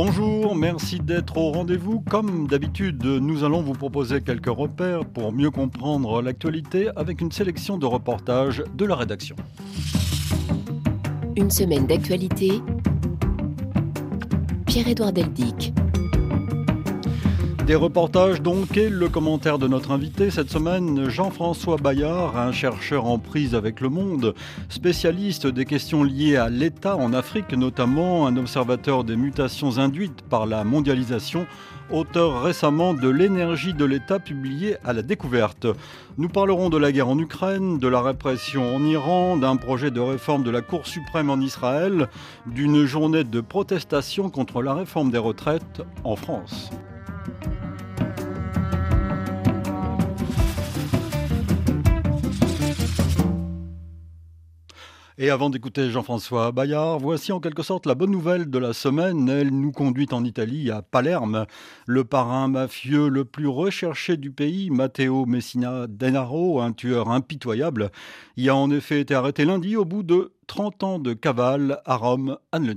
Bonjour, merci d'être au rendez-vous. Comme d'habitude, nous allons vous proposer quelques repères pour mieux comprendre l'actualité avec une sélection de reportages de la rédaction. Une semaine d'actualité. Pierre-Édouard Deldic. Des reportages donc et le commentaire de notre invité cette semaine, Jean-François Bayard, un chercheur en prise avec le monde, spécialiste des questions liées à l'État en Afrique, notamment un observateur des mutations induites par la mondialisation, auteur récemment de L'énergie de l'État publié à la découverte. Nous parlerons de la guerre en Ukraine, de la répression en Iran, d'un projet de réforme de la Cour suprême en Israël, d'une journée de protestation contre la réforme des retraites en France. Et avant d'écouter Jean-François Bayard, voici en quelque sorte la bonne nouvelle de la semaine. Elle nous conduit en Italie, à Palerme. Le parrain mafieux le plus recherché du pays, Matteo Messina Denaro, un tueur impitoyable, y a en effet été arrêté lundi au bout de 30 ans de cavale à Rome, le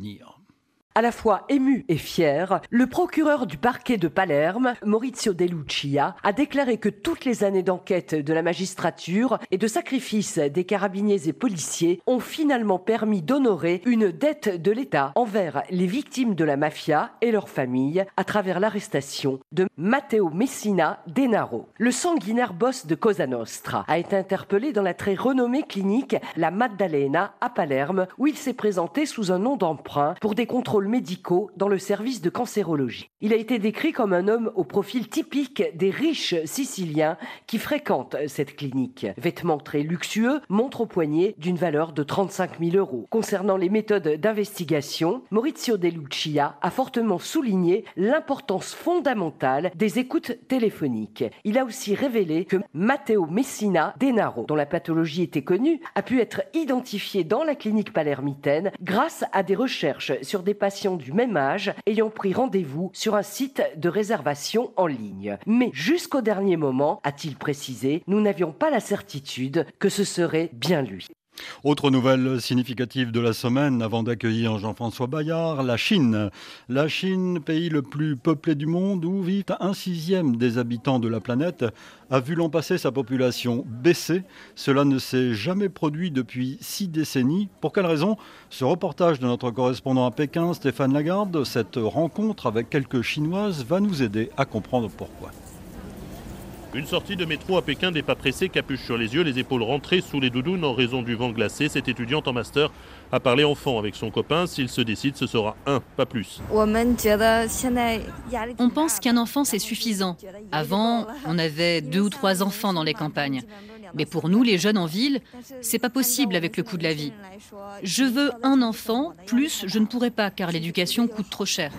à la fois ému et fier, le procureur du parquet de Palerme, Maurizio De Lucia, a déclaré que toutes les années d'enquête de la magistrature et de sacrifice des carabiniers et policiers ont finalement permis d'honorer une dette de l'État envers les victimes de la mafia et leurs familles à travers l'arrestation de Matteo Messina Denaro. Le sanguinaire boss de Cosa Nostra a été interpellé dans la très renommée clinique La Maddalena à Palerme où il s'est présenté sous un nom d'emprunt pour des contrôles médicaux dans le service de cancérologie. Il a été décrit comme un homme au profil typique des riches siciliens qui fréquentent cette clinique. Vêtements très luxueux, montre au poignet d'une valeur de 35 000 euros. Concernant les méthodes d'investigation, Maurizio De Lucia a fortement souligné l'importance fondamentale des écoutes téléphoniques. Il a aussi révélé que Matteo Messina Denaro, dont la pathologie était connue, a pu être identifié dans la clinique palermitaine grâce à des recherches sur des patients du même âge ayant pris rendez-vous sur un site de réservation en ligne. Mais jusqu'au dernier moment, a-t-il précisé, nous n'avions pas la certitude que ce serait bien lui. Autre nouvelle significative de la semaine, avant d'accueillir Jean-François Bayard, la Chine. La Chine, pays le plus peuplé du monde, où vit un sixième des habitants de la planète, a vu l'an passé sa population baisser. Cela ne s'est jamais produit depuis six décennies. Pour quelle raison? Ce reportage de notre correspondant à Pékin, Stéphane Lagarde, cette rencontre avec quelques Chinoises, va nous aider à comprendre pourquoi. Une sortie de métro à Pékin des pas pressés, capuche sur les yeux, les épaules rentrées sous les doudounes en raison du vent glacé. Cette étudiante en master a parlé enfant avec son copain. S'il se décide, ce sera un, pas plus. On pense qu'un enfant, c'est suffisant. Avant, on avait deux ou trois enfants dans les campagnes. Mais pour nous, les jeunes en ville, c'est pas possible avec le coût de la vie. Je veux un enfant, plus je ne pourrai pas car l'éducation coûte trop cher.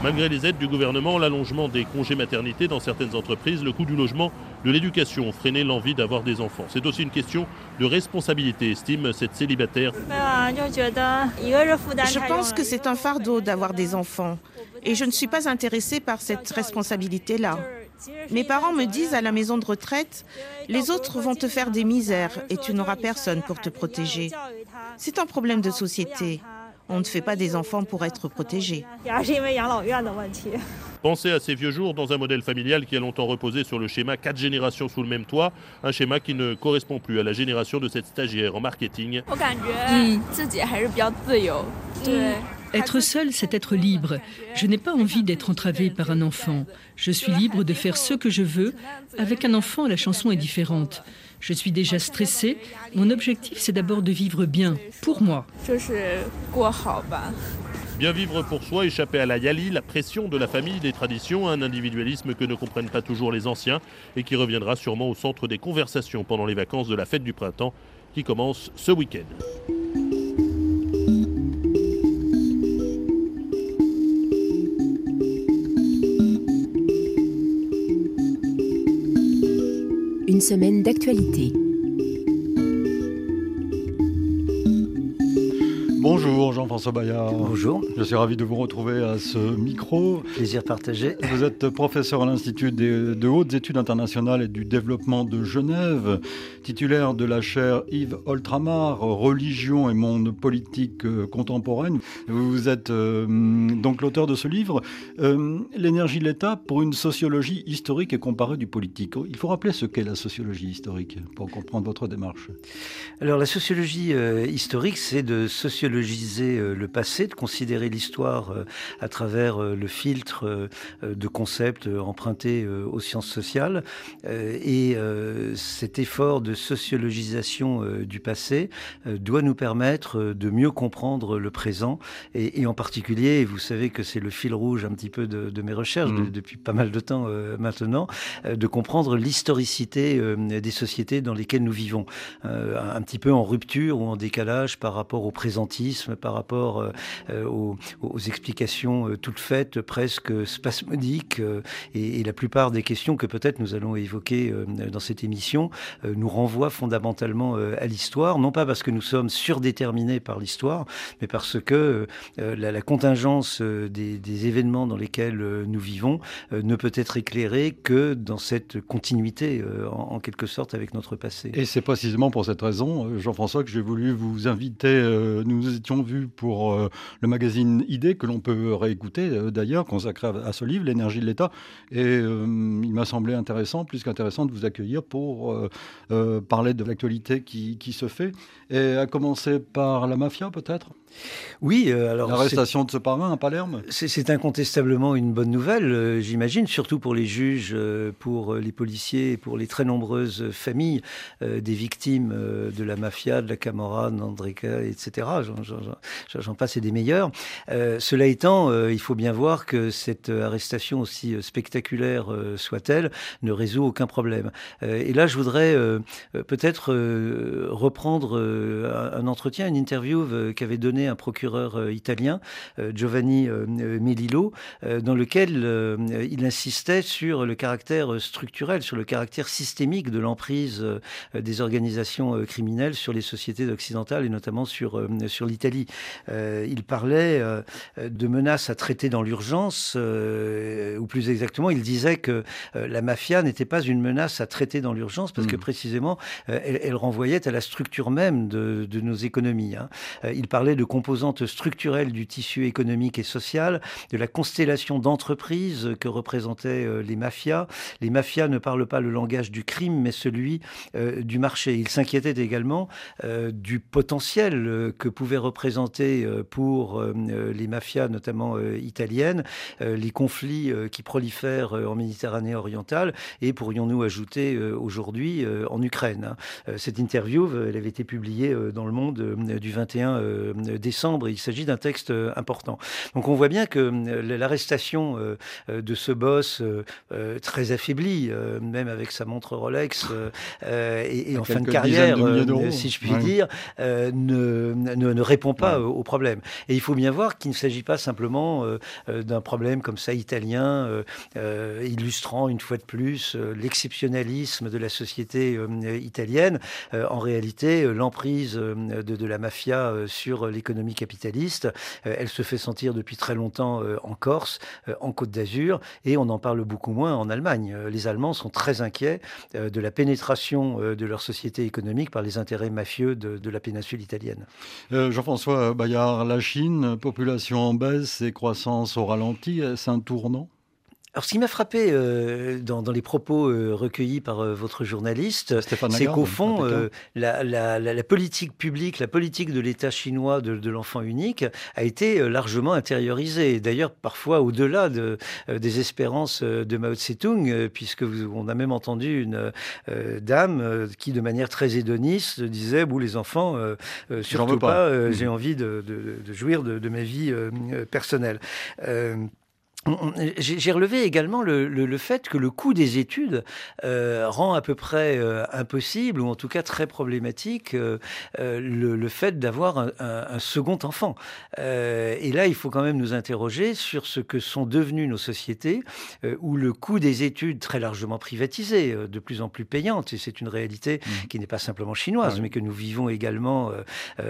Malgré les aides du gouvernement, l'allongement des congés maternité dans certaines entreprises, le coût du logement, de l'éducation ont freiné l'envie d'avoir des enfants. C'est aussi une question de responsabilité, estime cette célibataire. Je pense que c'est un fardeau d'avoir des enfants et je ne suis pas intéressée par cette responsabilité-là. Mes parents me disent à la maison de retraite, les autres vont te faire des misères et tu n'auras personne pour te protéger. C'est un problème de société. On ne fait pas des enfants pour être protégés. Pensez à ces vieux jours dans un modèle familial qui a longtemps reposé sur le schéma quatre générations sous le même toit, un schéma qui ne correspond plus à la génération de cette stagiaire en marketing. Être seul, c'est être libre. Je n'ai pas envie d'être entravé par un enfant. Je suis libre de faire ce que je veux. Avec un enfant, la chanson est différente. Je suis déjà stressée. Mon objectif, c'est d'abord de vivre bien, pour moi. Bien vivre pour soi, échapper à la yali, la pression de la famille, des traditions, un individualisme que ne comprennent pas toujours les anciens et qui reviendra sûrement au centre des conversations pendant les vacances de la fête du printemps qui commence ce week-end. Semaine d'actualité. Jean-François Bayard. Bonjour. Je suis ravi de vous retrouver à ce micro. Plaisir partagé. Vous êtes professeur à l'Institut de hautes études internationales et du développement de Genève, titulaire de la chaire Yves Oltramar, religion et monde politique euh, contemporaine. Vous êtes euh, donc l'auteur de ce livre, euh, L'énergie de l'État pour une sociologie historique et comparée du politique. Il faut rappeler ce qu'est la sociologie historique pour comprendre votre démarche. Alors la sociologie historique, c'est de sociologiser euh, le passé, de considérer l'histoire euh, à travers euh, le filtre de concepts empruntés aux sciences sociales. Et cet effort de sociologisation du passé doit nous permettre de mieux comprendre le présent et, en particulier, vous savez que c'est le fil rouge un petit peu de, mes recherches mmh. depuis pas mal de temps maintenant, de comprendre l'historicité des sociétés dans lesquelles nous vivons, un petit peu en rupture ou en décalage par rapport au présentisme, par rapport euh, euh, aux, explications euh, toutes faites, presque spasmodiques, et, la plupart des questions que peut-être nous allons évoquer dans cette émission nous renvoient fondamentalement à l'histoire, non pas parce que nous sommes surdéterminés par l'histoire, mais parce que la, contingence des, événements dans lesquels nous vivons ne peut être éclairée que dans cette continuité, en, quelque sorte, avec notre passé. Et c'est précisément pour cette raison, Jean-François, que j'ai voulu vous inviter nous étions vus pour euh, le magazine Idée, que l'on peut réécouter euh, d'ailleurs, consacré à, ce livre, L'énergie de l'État. Et euh, il m'a semblé intéressant, plus qu'intéressant, de vous accueillir pour parler de l'actualité qui, qui, se fait. Et à commencer par la mafia, peut-être? Oui, euh, alors l'arrestation de ce parrain à Palerme. C'est incontestablement une bonne nouvelle, euh, j'imagine, surtout pour les juges, euh, pour les policiers, pour les très nombreuses familles des victimes de la mafia, de la Camorra, d'Andreca, etc. J'en passe et des meilleurs. cela étant, il faut bien voir que cette arrestation aussi spectaculaire soit-elle ne résout aucun problème. et là, je voudrais peut-être reprendre un entretien, une interview qu'avait un procureur euh, italien, euh, Giovanni euh, Melillo, dans lequel il insistait sur le caractère structurel, sur le caractère systémique de l'emprise des organisations criminelles sur les sociétés occidentales et notamment sur, sur l'Italie. il parlait de menaces à traiter dans l'urgence, ou plus exactement, il disait que la mafia n'était pas une menace à traiter dans l'urgence parce que hmm. précisément, elle, renvoyait à la structure même de, de nos économies. Hein. Il parlait de composantes structurelles du tissu économique et social, de la constellation d'entreprises que représentaient euh, les mafias. Les mafias ne parlent pas le langage du crime, mais celui euh, du marché. Il s'inquiétait également euh, du potentiel que pouvaient représenter pour les mafias, notamment italiennes, les conflits qui prolifèrent en Méditerranée orientale et pourrions-nous ajouter aujourd'hui en Ukraine. Hein. Cette interview, elle avait été publiée dans Le Monde du 21 décembre. Il s'agit d'un texte euh, important. Donc on voit bien que euh, l'arrestation euh, de ce boss très affaibli, même avec sa montre Rolex et, en fin de carrière, si je puis dire, ne, ne, répond pas au problème. Et il faut bien voir qu'il ne s'agit pas simplement d'un problème comme ça italien, illustrant une fois de plus l'exceptionnalisme de la société italienne. en réalité, l'emprise de, de, la mafia sur capitaliste. Euh, elle se fait sentir depuis très longtemps euh, en Corse, euh, en Côte d'Azur, et on en parle beaucoup moins en Allemagne. Les Allemands sont très inquiets de la pénétration de leur société économique par les intérêts mafieux de, la péninsule italienne. Jean-François Bayard, la Chine, population en baisse et croissance au ralenti, est-ce un tournant? Alors, ce qui m'a frappé euh, dans, les propos euh, recueillis par euh, votre journaliste, c'est qu'au fond, la, politique publique, la politique de l'État chinois de, l'enfant unique a été largement intériorisée. D'ailleurs, parfois au-delà de, des espérances de Mao Tse-tung, puisque on a même entendu une dame qui, de manière très hédoniste, disait "Vous, les enfants, surtout pas, j'ai mmh. envie de, jouir de, ma vie personnelle." J'ai relevé également le, fait que le coût des études euh, rend à peu près euh, impossible, ou en tout cas très problématique, euh, le, fait d'avoir un, second enfant. et là, il faut quand même nous interroger sur ce que sont devenues nos sociétés, où le coût des études, très largement privatisé, de plus en plus payante, et c'est une réalité mmh. qui n'est pas simplement chinoise, mais que nous vivons également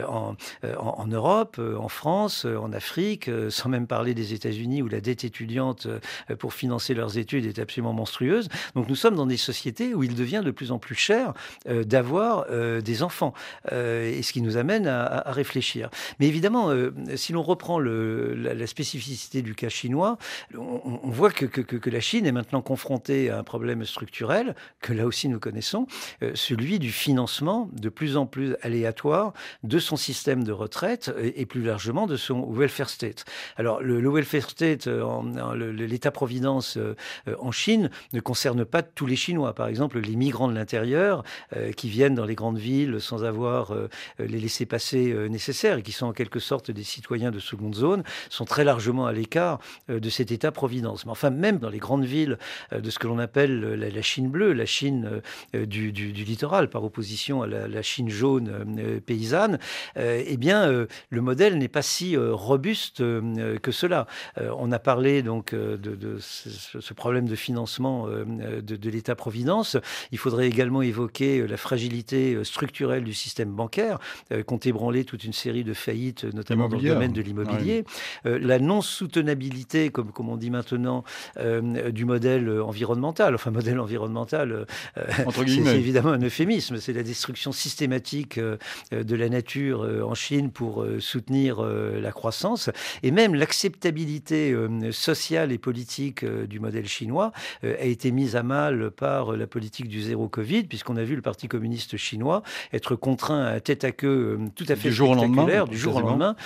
en, en, Europe, en France, en Afrique, sans même parler des États-Unis, où la dette étudiante euh, pour financer leurs études est absolument monstrueuse. Donc nous sommes dans des sociétés où il devient de plus en plus cher euh, d'avoir euh, des enfants, et ce qui nous amène à, réfléchir. Mais évidemment, si l'on reprend la, spécificité du cas chinois, on, voit que, la Chine est maintenant confrontée à un problème structurel que là aussi nous connaissons, celui du financement de plus en plus aléatoire de son système de retraite et, plus largement de son welfare state. Alors le, le welfare state en, l'État-providence euh, euh, en Chine ne concerne pas tous les Chinois. Par exemple, les migrants de l'intérieur euh, qui viennent dans les grandes villes sans avoir les laissés-passer nécessaires et qui sont en quelque sorte des citoyens de seconde zone sont très largement à l'écart de cet État-providence. Mais enfin, même dans les grandes villes de ce que l'on appelle la, Chine bleue, la Chine du, littoral, par opposition à la, Chine jaune paysanne, eh bien, le modèle n'est pas si robuste que cela. on a parlé donc euh, de, ce problème de financement euh, de, l'État-providence. Il faudrait également évoquer euh, la fragilité structurelle du système bancaire, qu'ont ébranlé toute une série de faillites, notamment dans le domaine de l'immobilier. la non-soutenabilité, comme, comme on dit maintenant, du modèle environnemental. Enfin, modèle environnemental, c'est évidemment un euphémisme. C'est la destruction systématique de la nature en Chine pour soutenir la croissance. Et même l'acceptabilité sociale et politique euh, du modèle chinois euh, a été mise à mal par la politique du zéro Covid, puisqu'on a vu le Parti communiste chinois être contraint à tête à queue euh, tout à fait du jour au lendemain, du jour au lendemain,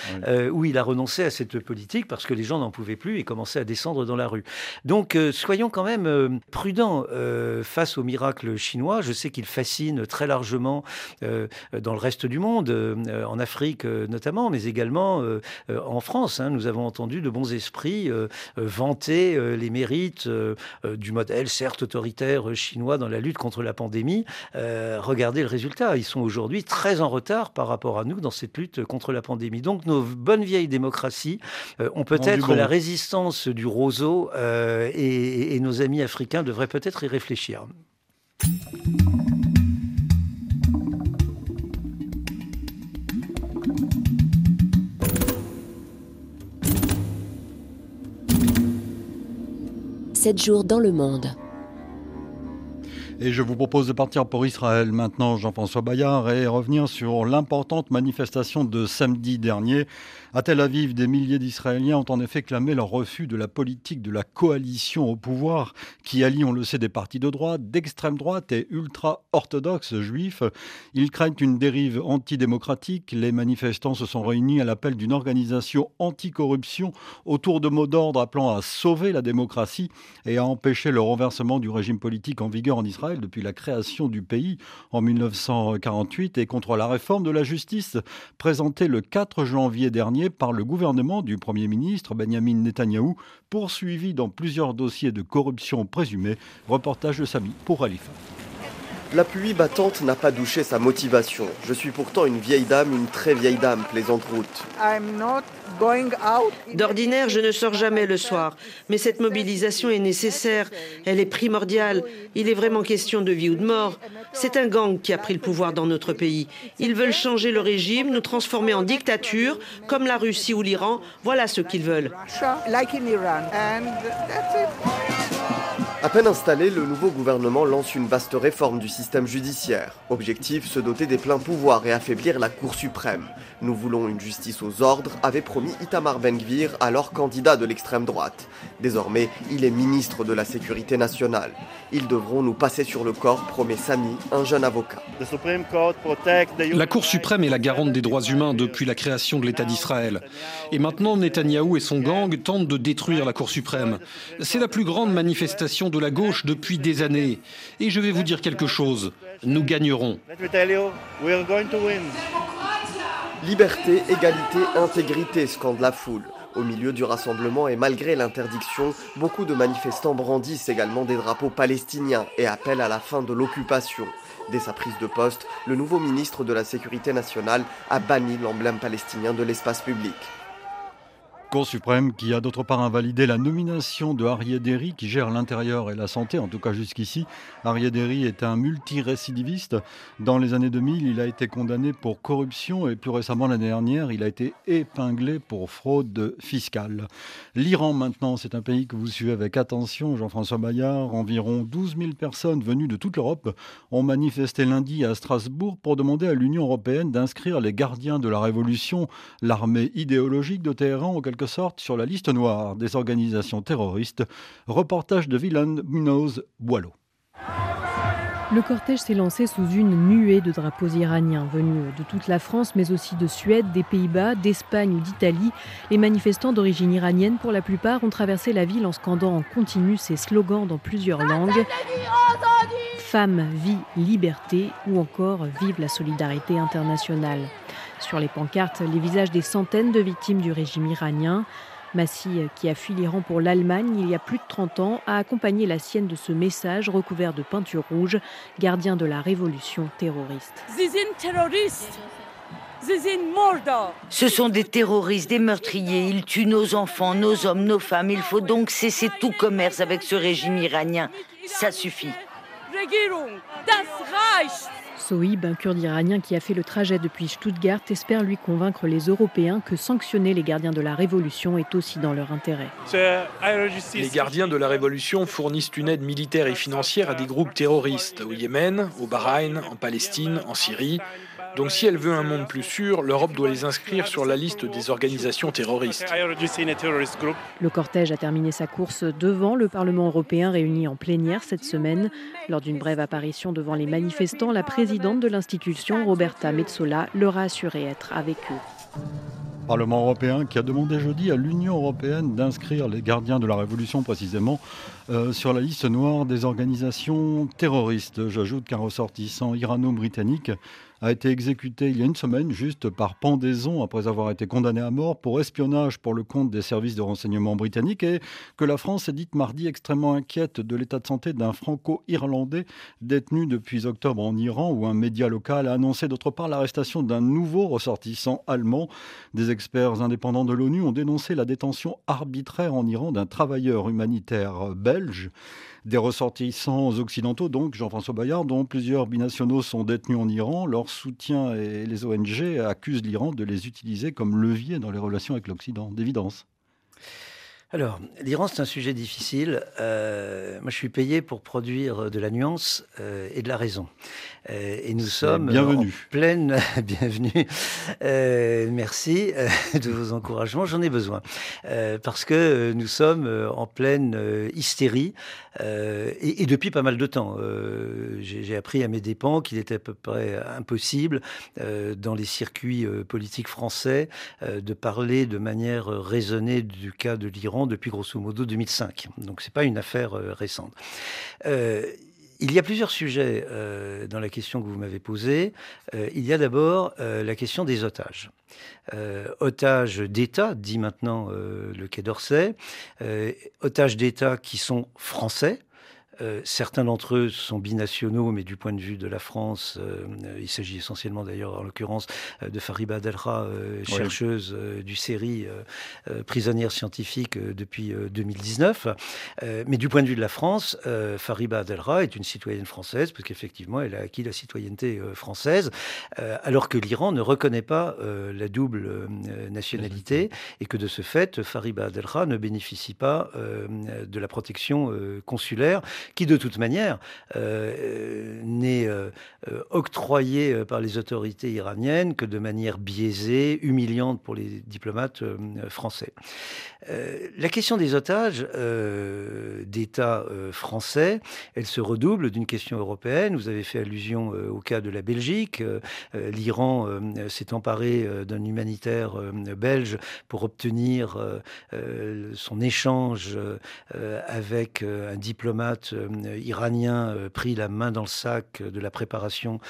où il a renoncé à cette politique parce que les gens n'en pouvaient plus et commençaient à descendre dans la rue. Donc soyons quand même prudents face au miracle chinois. Je sais qu'il fascine très largement dans le reste du monde, en Afrique notamment, mais également en France. Hein. Nous avons entendu de bons esprits vanter euh, les mérites euh, du modèle, certes autoritaire chinois dans la lutte contre la pandémie. regardez le résultat. Ils sont aujourd'hui très en retard par rapport à nous dans cette lutte contre la pandémie. Donc nos bonnes vieilles démocraties ont peut-être la résistance du roseau et, et nos amis africains devraient peut-être y réfléchir. 7 jours dans le monde. Et je vous propose de partir pour Israël maintenant, Jean-François Bayard, et revenir sur l'importante manifestation de samedi dernier à Tel Aviv, des milliers d'Israéliens ont en effet clamé leur refus de la politique de la coalition au pouvoir qui allie, on le sait, des partis de droite, d'extrême droite et ultra-orthodoxes juifs. Ils craignent une dérive antidémocratique. Les manifestants se sont réunis à l'appel d'une organisation anticorruption autour de mots d'ordre appelant à sauver la démocratie et à empêcher le renversement du régime politique en vigueur en Israël depuis la création du pays en 1948 et contre la réforme de la justice présentée le 4 janvier dernier par le gouvernement du Premier ministre Benjamin Netanyahou, poursuivi dans plusieurs dossiers de corruption présumée. Reportage de Samy pour Alifa. La pluie battante n'a pas douché sa motivation. Je suis pourtant une vieille dame, une très vieille dame, plaisante route. D'ordinaire, je ne sors jamais le soir, mais cette mobilisation est nécessaire, elle est primordiale. Il est vraiment question de vie ou de mort. C'est un gang qui a pris le pouvoir dans notre pays. Ils veulent changer le régime, nous transformer en dictature, comme la Russie ou l'Iran. Voilà ce qu'ils veulent. À peine installé, le nouveau gouvernement lance une vaste réforme du système judiciaire. Objectif, se doter des pleins pouvoirs et affaiblir la Cour suprême. Nous voulons une justice aux ordres, avait promis Itamar Ben-Gvir, alors candidat de l'extrême droite. Désormais, il est ministre de la Sécurité nationale. Ils devront nous passer sur le corps, promet Sami, un jeune avocat. La Cour suprême est la garante des droits humains depuis la création de l'État d'Israël. Et maintenant, Netanyahou et son gang tentent de détruire la Cour suprême. C'est la plus grande manifestation de la gauche depuis des années. Et je vais vous dire quelque chose, nous gagnerons. Liberté, égalité, intégrité, scande la foule. Au milieu du rassemblement et malgré l'interdiction, beaucoup de manifestants brandissent également des drapeaux palestiniens et appellent à la fin de l'occupation. Dès sa prise de poste, le nouveau ministre de la Sécurité nationale a banni l'emblème palestinien de l'espace public. Cour suprême qui a d'autre part invalidé la nomination de Harry Derry qui gère l'intérieur et la santé, en tout cas jusqu'ici. Harry Derry est un multirécidiviste. Dans les années 2000, il a été condamné pour corruption et plus récemment l'année dernière, il a été épinglé pour fraude fiscale. L'Iran maintenant, c'est un pays que vous suivez avec attention, Jean-François Bayard. Environ 12 000 personnes venues de toute l'Europe ont manifesté lundi à Strasbourg pour demander à l'Union européenne d'inscrire les gardiens de la révolution, l'armée idéologique de Téhéran, en quelque sorte sur la liste noire des organisations terroristes. Reportage de Villan Munoz Boileau. Le cortège s'est lancé sous une nuée de drapeaux iraniens venus de toute la France, mais aussi de Suède, des Pays-Bas, d'Espagne ou d'Italie. Les manifestants d'origine iranienne, pour la plupart, ont traversé la ville en scandant en continu ces slogans dans plusieurs langues. Femme, vie, liberté ou encore Vive la solidarité internationale. Sur les pancartes, les visages des centaines de victimes du régime iranien. Massi, qui a fui l'Iran pour l'Allemagne il y a plus de 30 ans, a accompagné la sienne de ce message recouvert de peinture rouge, gardien de la révolution terroriste. Ce sont des terroristes, des meurtriers. Ils tuent nos enfants, nos hommes, nos femmes. Il faut donc cesser tout commerce avec ce régime iranien. Ça suffit. Soïb, un kurde iranien qui a fait le trajet depuis Stuttgart, espère lui convaincre les Européens que sanctionner les gardiens de la révolution est aussi dans leur intérêt. Les gardiens de la révolution fournissent une aide militaire et financière à des groupes terroristes au Yémen, au Bahreïn, en Palestine, en Syrie. Donc si elle veut un monde plus sûr, l'Europe doit les inscrire sur la liste des organisations terroristes. Le cortège a terminé sa course devant le Parlement européen réuni en plénière cette semaine. Lors d'une brève apparition devant les manifestants, la présidente de l'institution, Roberta Metsola, leur a assuré être avec eux. Parlement européen qui a demandé jeudi à l'Union européenne d'inscrire les gardiens de la Révolution précisément euh, sur la liste noire des organisations terroristes. J'ajoute qu'un ressortissant irano-britannique a été exécuté il y a une semaine juste par pendaison après avoir été condamné à mort pour espionnage pour le compte des services de renseignement britanniques et que la France est dite mardi extrêmement inquiète de l'état de santé d'un franco-irlandais détenu depuis octobre en Iran où un média local a annoncé d'autre part l'arrestation d'un nouveau ressortissant allemand. Des experts indépendants de l'ONU ont dénoncé la détention arbitraire en Iran d'un travailleur humanitaire belge. Des ressortissants occidentaux, donc Jean-François Bayard, dont plusieurs binationaux sont détenus en Iran. Leur soutien et les ONG accusent l'Iran de les utiliser comme levier dans les relations avec l'Occident, d'évidence. Alors, l'Iran, c'est un sujet difficile. Euh, moi, je suis payé pour produire de la nuance euh, et de la raison. Euh, et nous sommes bienvenue. en pleine bienvenue. merci de vos encouragements. J'en ai besoin parce que nous sommes en pleine hystérie et, et, depuis pas mal de temps. J'ai appris à mes dépens qu'il était à peu près impossible dans les circuits politiques français de parler de manière raisonnée du cas de l'Iran depuis grosso modo 2005. Donc c'est pas une affaire euh, récente. Euh, il y a plusieurs sujets euh, dans la question que vous m'avez posée. il y a d'abord la question des otages. otages d'État, dit maintenant le Quai d'Orsay, otages d'État qui sont français, euh, certains d'entre eux sont binationaux, mais du point de vue de la France, euh, il s'agit essentiellement d'ailleurs, en l'occurrence, euh, de Fariba Adelra, chercheuse du série prisonnière scientifique depuis 2019. mais du point de vue de la France, Fariba Adelra est une citoyenne française, parce qu'effectivement, elle a acquis la citoyenneté française, alors que l'Iran ne reconnaît pas la double nationalité, et que de ce fait, Fariba Adelra ne bénéficie pas de la protection consulaire qui de toute manière euh, n'est euh, euh, octroyé par les autorités iraniennes que de manière biaisée, humiliante pour les diplomates français. la question des otages d'État français, elle se redouble d'une question européenne. Vous avez fait allusion au cas de la Belgique. L'Iran s'est emparé d'un humanitaire belge pour obtenir son échange avec un diplomate journalistes iraniens pris la main dans le sac de la préparation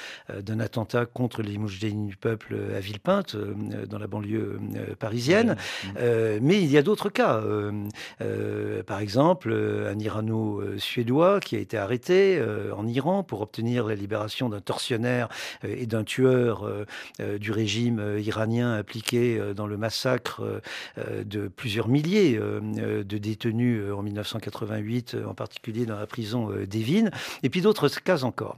d'un attentat contre les moujahidines du peuple à Villepinte, dans la banlieue parisienne. mais il y a d'autres cas. par exemple, un Irano-suédois qui a été arrêté en Iran pour obtenir la libération d'un tortionnaire et d'un tueur du régime iranien impliqué dans le massacre de plusieurs milliers de détenus en 1988, en particulier dans la prison d'Evin, et puis d'autres cas encore.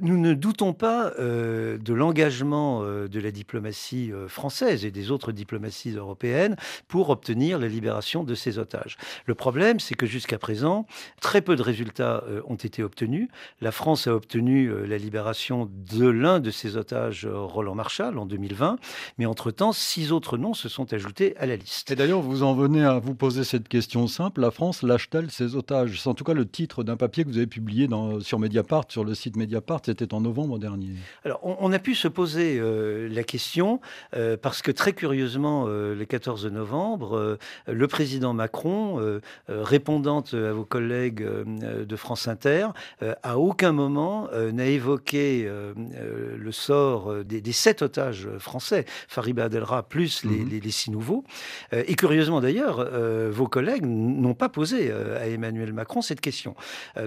Nous ne doutons pas de l'engagement de la diplomatie française et des autres diplomaties européennes pour obtenir la libération de ces otages. Le problème, c'est que jusqu'à présent, très peu de résultats ont été obtenus. La France a obtenu la libération de l'un de ses otages, Roland Marshall, en 2020, mais entre-temps, six autres noms se sont ajoutés à la liste. Et d'ailleurs, vous en venez à vous poser cette question simple, la France lâche-t-elle ses otages? C'est en tout cas le titre d'un papier que vous avez publié dans, sur Mediapart, sur le site Mediapart, c'était en novembre dernier. Alors, on, a pu se poser euh, la question, euh, parce que très curieusement, euh, le 14 novembre, le président Macron, répondant à vos collègues de France Inter, à aucun moment n'a évoqué le sort des, des, sept otages français, Fariba Adelra plus les, mhm. les, six nouveaux. et curieusement d'ailleurs, vos collègues n'ont pas posé à Emmanuel Macron cette question.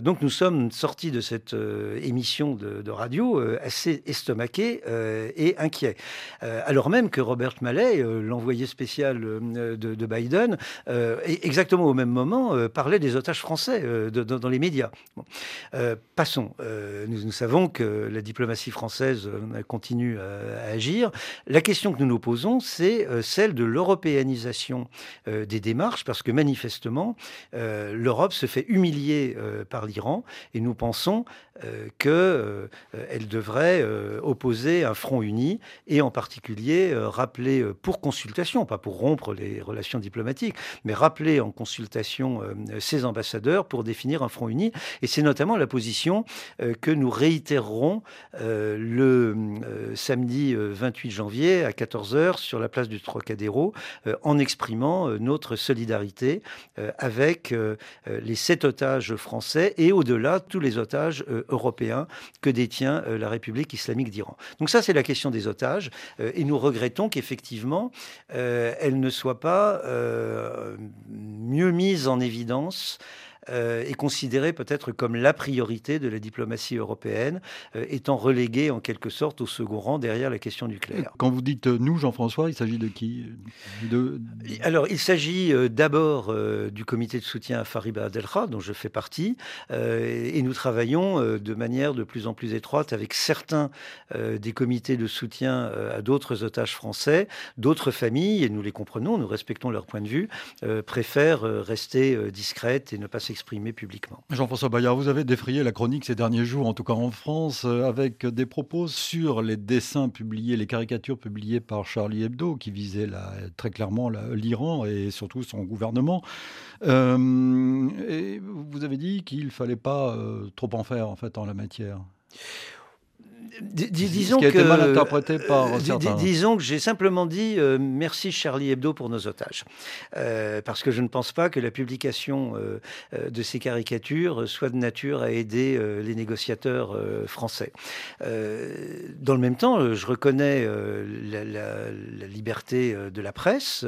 Donc nous sommes sortis de cette émission de, radio assez estomaqués et inquiets. alors même que Robert Mallet, l'envoyé spécial de, Biden, exactement au même moment, parlait des otages français dans les médias. passons. Nous, nous, savons que la diplomatie française continue à, agir. La question que nous nous posons, c'est celle de l'européanisation des démarches, parce que manifestement, l'Europe se fait humilier par l'Iran, et nous pensons qu'elle devrait opposer un front uni, et en particulier rappeler pour consultation, pas pour rompre les relations diplomatiques, mais rappeler en consultation ses ambassadeurs pour définir un front uni. Et c'est notamment la position que nous réitérerons le samedi 28 janvier à 14h sur la place du Trocadéro en exprimant notre solidarité avec les sept otages français et au-delà tous les otages européens que détient la République islamique d'Iran. Donc ça c'est la question des otages et nous regrettons qu'effectivement elle ne soit pas mieux mise en évidence euh, est considérée peut-être comme la priorité de la diplomatie européenne, euh, étant reléguée en quelque sorte au second rang derrière la question nucléaire. Quand vous dites euh, nous, Jean-François, il s'agit de qui? De... Alors, il s'agit d'abord du comité de soutien à Fariba Adelkha, dont je fais partie, et nous travaillons de manière de plus en plus étroite avec certains des comités de soutien à d'autres otages français, d'autres familles, et nous les comprenons, nous respectons leur point de vue, préfèrent rester discrètes et ne pas publiquement. Jean-François Bayard, vous avez défrayé la chronique ces derniers jours, en tout cas en France, euh, avec des propos sur les dessins publiés, les caricatures publiées par Charlie Hebdo, qui visaient très clairement l'Iran et surtout son gouvernement. Euh, et vous avez dit qu'il ne fallait pas euh, trop en faire en fait en la matière disons qui a été mal interprété par euh, Disons que j'ai simplement dit euh, merci Charlie Hebdo pour nos otages. Euh, parce que je ne pense pas que la publication de ces caricatures soit de nature à aider les négociateurs français. dans le même temps, je reconnais la, la, liberté de la presse.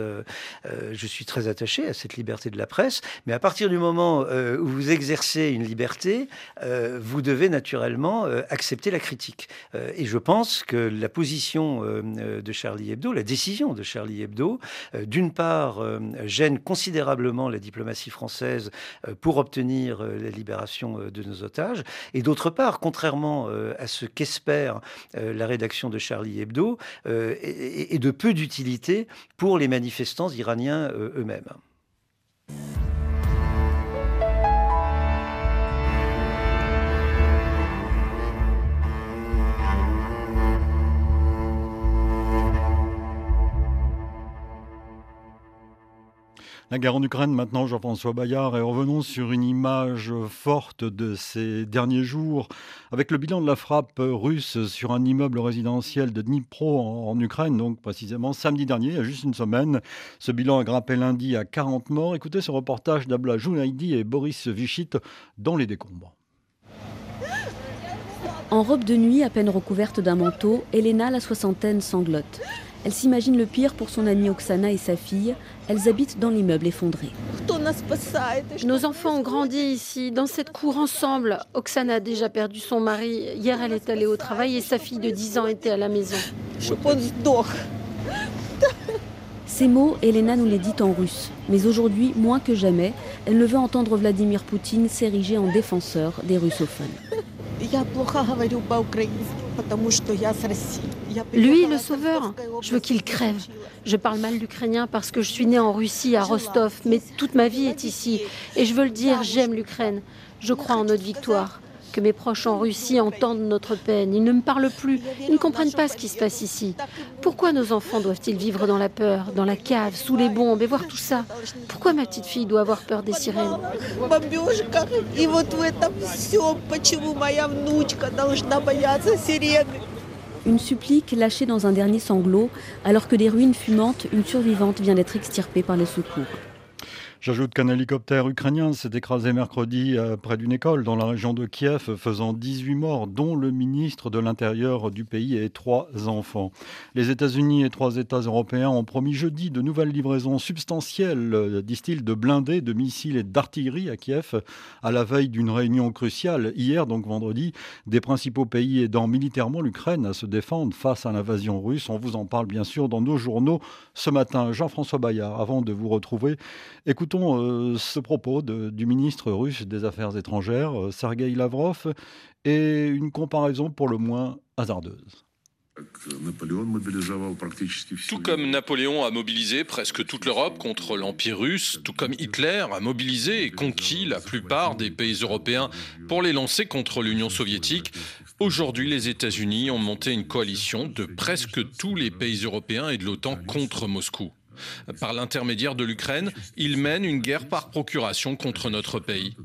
je suis très attaché à cette liberté de la presse. Mais à partir du moment où vous exercez une liberté, vous devez naturellement accepter la critique. Euh, et je pense que la position euh, de Charlie Hebdo, la décision de Charlie Hebdo, euh, d'une part, gêne considérablement la diplomatie française pour obtenir la libération de nos otages, et d'autre part, contrairement à ce qu'espère la rédaction de Charlie Hebdo, est de peu d'utilité pour les manifestants iraniens eux-mêmes. La guerre en Ukraine maintenant, Jean-François Bayard, et revenons sur une image forte de ces derniers jours, avec le bilan de la frappe russe sur un immeuble résidentiel de Dnipro en, Ukraine, donc précisément samedi dernier, il y a juste une semaine. Ce bilan a grimpé lundi à 40 morts. Écoutez ce reportage d'Abla Jounaidi et Boris Vichit dans les décombres. En robe de nuit à peine recouverte d'un manteau, Elena, la soixantaine, sanglote. Elle s'imagine le pire pour son amie Oksana et sa fille. Elles habitent dans l'immeuble effondré. Nos enfants ont grandi ici, dans cette cour ensemble. Oksana a déjà perdu son mari. Hier, elle est allée au travail et sa fille de 10 ans était à la maison. Ces mots, Elena nous les dit en russe. Mais aujourd'hui, moins que jamais, elle ne veut entendre Vladimir Poutine s'ériger en défenseur des russophones. Lui, le sauveur, je veux qu'il crève. Je parle mal l'ukrainien parce que je suis née en Russie, à Rostov, mais toute ma vie est ici. Et je veux le dire, j'aime l'Ukraine. Je crois en notre victoire que mes proches en Russie entendent notre peine. Ils ne me parlent plus. Ils ne comprennent pas ce qui se passe ici. Pourquoi nos enfants doivent-ils vivre dans la peur, dans la cave, sous les bombes et voir tout ça? Pourquoi ma petite fille doit avoir peur des sirènes? Une supplique lâchée dans un dernier sanglot, alors que des ruines fumantes, une survivante vient d'être extirpée par les secours. J'ajoute qu'un hélicoptère ukrainien s'est écrasé mercredi euh, près d'une école dans la région de Kiev, faisant 18 morts, dont le ministre de l'Intérieur du pays et trois enfants. Les États-Unis et trois États européens ont promis jeudi de nouvelles livraisons substantielles, euh, disent-ils, de blindés, de missiles et d'artillerie à Kiev, à la veille d'une réunion cruciale, hier donc vendredi, des principaux pays aidant militairement l'Ukraine à se défendre face à l'invasion russe. On vous en parle bien sûr dans nos journaux ce matin. Jean-François Bayard, avant de vous retrouver, écoutons euh, ce propos du ministre russe des Affaires étrangères, euh, Sergei Lavrov, et une comparaison pour le moins hasardeuse. Tout comme Napoléon a mobilisé presque toute l'Europe contre l'Empire russe, tout comme Hitler a mobilisé et conquis la plupart des pays européens pour les lancer contre l'Union soviétique, aujourd'hui les États-Unis ont monté une coalition de presque tous les pays européens et de l'OTAN contre Moscou. Par l'intermédiaire de l'Ukraine, ils mènent une guerre par procuration contre notre pays.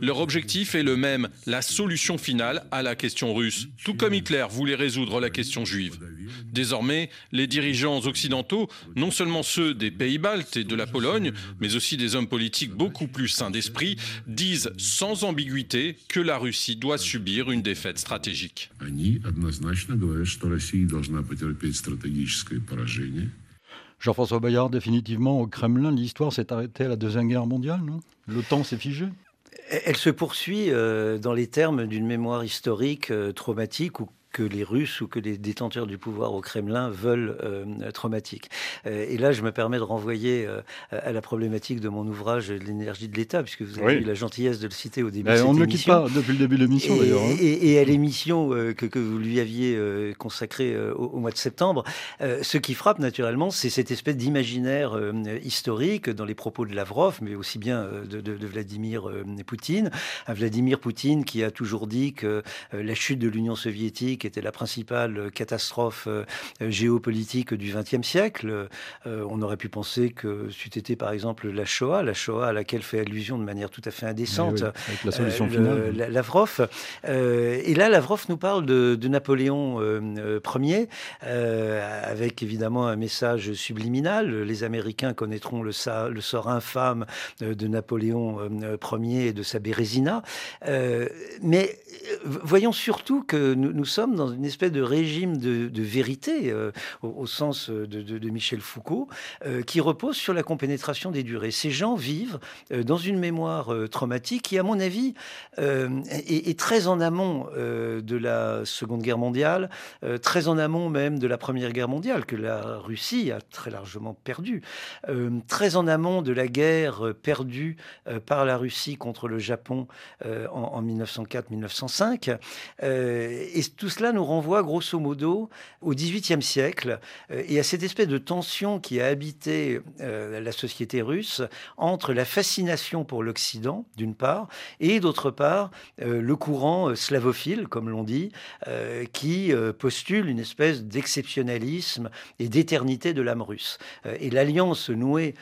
Leur objectif est le même, la solution finale à la question russe, tout comme Hitler voulait résoudre la question juive. Désormais, les dirigeants occidentaux, non seulement ceux des pays baltes et de la Pologne, mais aussi des hommes politiques beaucoup plus sains d'esprit, disent sans ambiguïté que la Russie doit subir une défaite stratégique. Jean-François Bayard, définitivement, au Kremlin, l'histoire s'est arrêtée à la Deuxième Guerre mondiale, non? Le temps s'est figé? Elle se poursuit euh, dans les termes d'une mémoire historique euh, traumatique ou que les Russes ou que les détenteurs du pouvoir au Kremlin veulent euh, traumatique. Euh, et là, je me permets de renvoyer euh, à la problématique de mon ouvrage L'énergie de l'État, puisque vous avez eu la gentillesse de le citer au début ben, de cette On ne le quitte pas depuis le début de l'émission, d'ailleurs. Hein. Et, à l'émission que, que, vous lui aviez consacrée au, mois de septembre, ce qui frappe naturellement, c'est cette espèce d'imaginaire historique dans les propos de Lavrov, mais aussi bien de, de, de Vladimir Poutine. Un Vladimir Poutine qui a toujours dit que la chute de l'Union soviétique était la principale catastrophe euh, géopolitique du XXe siècle. Euh, on aurait pu penser que c'eût été par exemple la Shoah, la Shoah à laquelle fait allusion de manière tout à fait indécente avec la solution euh, finale. Lavrov. et là, Lavrov nous parle de, Napoléon Ier, avec évidemment un message subliminal. Les Américains connaîtront le, le sort infâme de Napoléon Ier et de sa Bérésina. mais voyons surtout que nous, nous sommes dans une espèce de régime de, vérité, euh, au, sens de, Michel Foucault, euh, qui repose sur la compénétration des durées. Ces gens vivent euh, dans une mémoire traumatique qui, à mon avis, est, très en amont de la Seconde Guerre mondiale, très en amont même de la Première Guerre mondiale, que la Russie a très largement perdu, très en amont de la guerre perdue par la Russie contre le Japon en, en 1904-1905. et tout cela nous renvoie grosso modo au XVIIIe siècle et à cette espèce de tension qui a habité la société russe entre la fascination pour l'Occident, d'une part, et d'autre part, le courant slavophile, comme l'on dit, qui postule une espèce d'exceptionnalisme et d'éternité de l'âme russe. et l'alliance nouée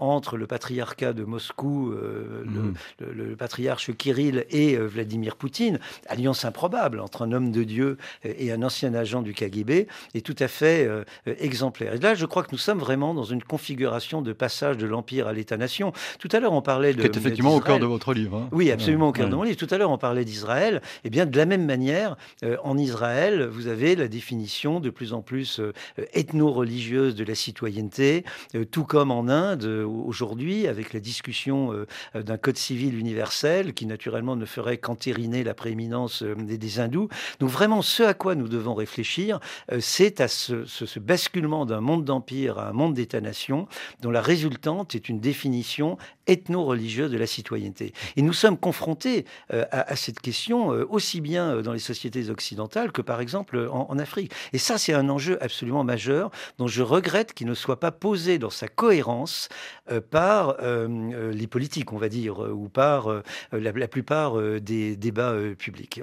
entre le patriarcat de Moscou, mmh. le, le, patriarche Kirill et Vladimir Poutine, alliance improbable entre un homme de Dieu et un ancien agent du KGB, est tout à fait euh, exemplaire. Et là, je crois que nous sommes vraiment dans une configuration de passage de l'Empire à l'État-nation. Tout à l'heure, on parlait de... Qui est effectivement au cœur de votre livre. Hein. Oui, absolument au cœur de mon livre. Tout à l'heure, on parlait d'Israël. Eh bien, de la même manière, euh, en Israël, vous avez la définition de plus en plus euh, ethno-religieuse de la citoyenneté, tout comme en Inde aujourd'hui, avec la discussion d'un code civil universel qui, naturellement, ne ferait qu'entériner la prééminence euh, des, hindous. Donc vraiment, ce à quoi nous devons réfléchir, euh, c'est à ce, basculement d'un monde d'empire à un monde d'État-nation, dont la résultante est une définition ethno-religieuse de la citoyenneté. Et nous sommes confrontés euh, à, cette question aussi bien dans les sociétés occidentales que par exemple en, Afrique. Et ça, c'est un enjeu absolument majeur dont je regrette qu'il ne soit pas posé dans sa cohérence par les politiques, on va dire, ou par la, plupart des débats publics.